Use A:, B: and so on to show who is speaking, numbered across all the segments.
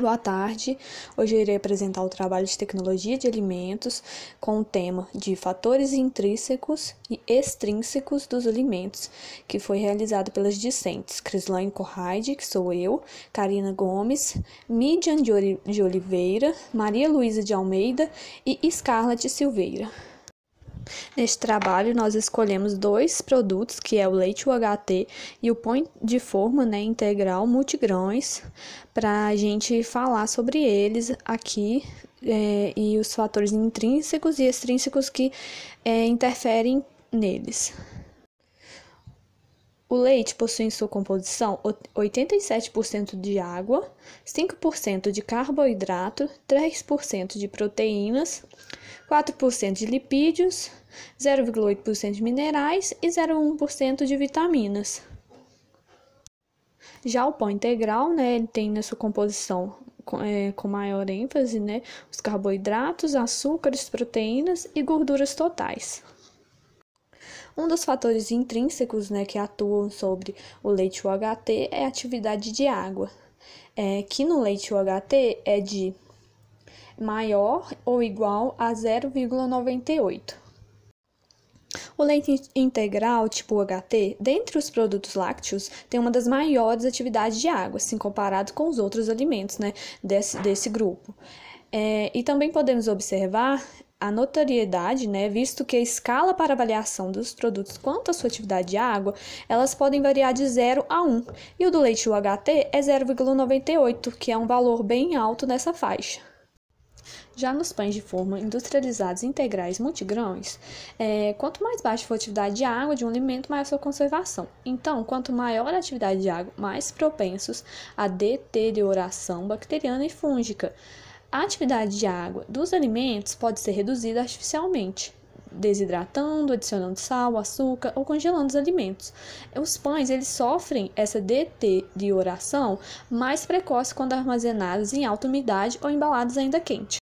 A: Boa tarde. Hoje eu irei apresentar o trabalho de tecnologia de alimentos com o tema de fatores intrínsecos e extrínsecos dos alimentos, que foi realizado pelas discentes Crislaine Corraide, que sou eu, Karina Gomes, Midian de Oliveira, Maria Luísa de Almeida e Scarlett Silveira. Neste trabalho, nós escolhemos dois produtos, que é o leite UHT e o pão de forma né, integral multigrãos, para a gente falar sobre eles aqui é, e os fatores intrínsecos e extrínsecos que é, interferem neles. O leite possui em sua composição 87% de água, 5% de carboidrato, 3% de proteínas, 4% de lipídios, 0,8% de minerais e 0,1% de vitaminas. Já o pão integral, né, ele tem na sua composição com, é, com maior ênfase, né, os carboidratos, açúcares, proteínas e gorduras totais. Um dos fatores intrínsecos né, que atuam sobre o leite UHT é a atividade de água, é, que no leite UHT é de maior ou igual a 0,98. O leite integral tipo HT, dentre os produtos lácteos, tem uma das maiores atividades de água, assim comparado com os outros alimentos né, desse, desse grupo. É, e também podemos observar a notoriedade, né, visto que a escala para avaliação dos produtos quanto à sua atividade de água, elas podem variar de 0 a 1, e o do leite UHT é 0,98, que é um valor bem alto nessa faixa. Já nos pães de forma industrializados integrais multigrãos, é, quanto mais baixa for a atividade de água de um alimento, maior a sua conservação. Então, quanto maior a atividade de água, mais propensos à deterioração bacteriana e fúngica. A atividade de água dos alimentos pode ser reduzida artificialmente, desidratando, adicionando sal, açúcar ou congelando os alimentos. Os pães eles sofrem essa deterioração mais precoce quando armazenados em alta umidade ou embalados ainda quente.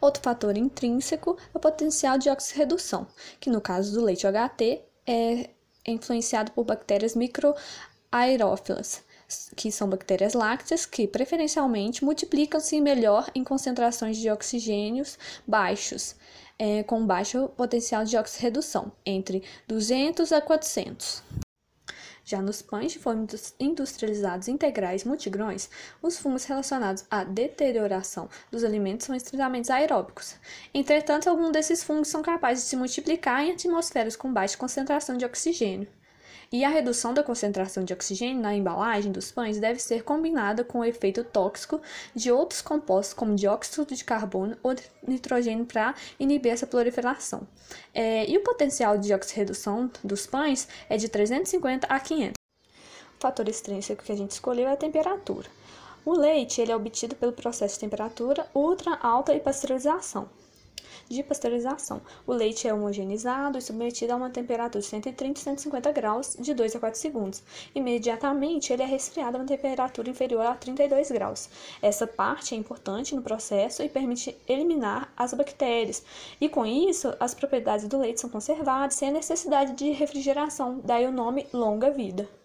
A: Outro fator intrínseco é o potencial de oxirredução, que no caso do leite HT é influenciado por bactérias microaerófilas, que são bactérias lácteas que preferencialmente multiplicam-se melhor em concentrações de oxigênios baixos, é, com baixo potencial de oxirredução, entre 200 a 400. Já nos pães de forma industrializados integrais multigrões, os fungos relacionados à deterioração dos alimentos são estritamente aeróbicos. Entretanto, alguns desses fungos são capazes de se multiplicar em atmosferas com baixa concentração de oxigênio. E a redução da concentração de oxigênio na embalagem dos pães deve ser combinada com o efeito tóxico de outros compostos, como dióxido de carbono ou nitrogênio, para inibir essa proliferação. É, e o potencial de oxirredução dos pães é de 350 a 500. O fator extrínseco que a gente escolheu é a temperatura. O leite ele é obtido pelo processo de temperatura ultra alta e pasteurização de pasteurização. O leite é homogeneizado e submetido a uma temperatura de 130 e 150 graus de 2 a 4 segundos. Imediatamente, ele é resfriado a uma temperatura inferior a 32 graus. Essa parte é importante no processo e permite eliminar as bactérias. E com isso, as propriedades do leite são conservadas sem a necessidade de refrigeração, daí o nome longa vida.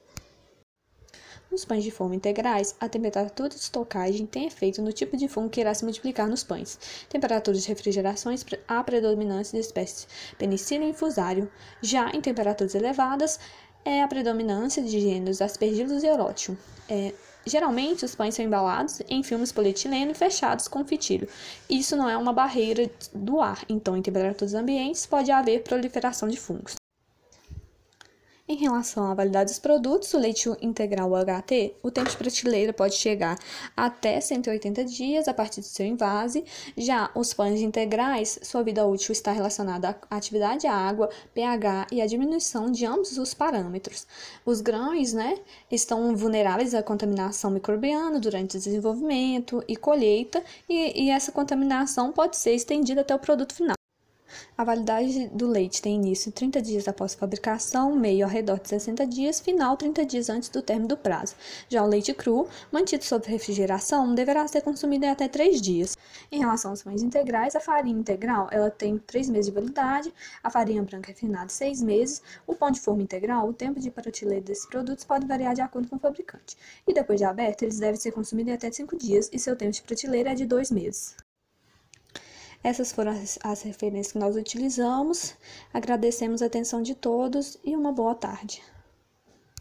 A: Nos pães de forma integrais, a temperatura de estocagem tem efeito no tipo de fungo que irá se multiplicar nos pães. Temperaturas de refrigerações há predominância de espécies Penicillium infusário. Já em temperaturas elevadas, é a predominância de gêneros Aspergillus e Eurotium. É, Geralmente, os pães são embalados em filmes polietileno e fechados com fitilho. Isso não é uma barreira do ar, então, em temperaturas ambientes, pode haver proliferação de fungos. Em relação à validade dos produtos, o leite integral HT, o tempo de prateleira pode chegar até 180 dias a partir do seu invase. Já os pães integrais, sua vida útil está relacionada à atividade água, pH e à diminuição de ambos os parâmetros. Os grãos, né, estão vulneráveis à contaminação microbiana durante o desenvolvimento e colheita, e, e essa contaminação pode ser estendida até o produto final. A validade do leite tem início 30 dias após a fabricação, meio ao redor de 60 dias, final 30 dias antes do término do prazo. Já o leite cru, mantido sob refrigeração, deverá ser consumido em até 3 dias. Em relação aos pães integrais, a farinha integral ela tem 3 meses de validade, a farinha branca refinada 6 meses, o pão de forma integral, o tempo de prateleira desses produtos pode variar de acordo com o fabricante. E depois de aberto, eles devem ser consumidos em até 5 dias e seu tempo de prateleira é de 2 meses. Essas foram as, as referências que nós utilizamos. Agradecemos a atenção de todos e uma boa tarde.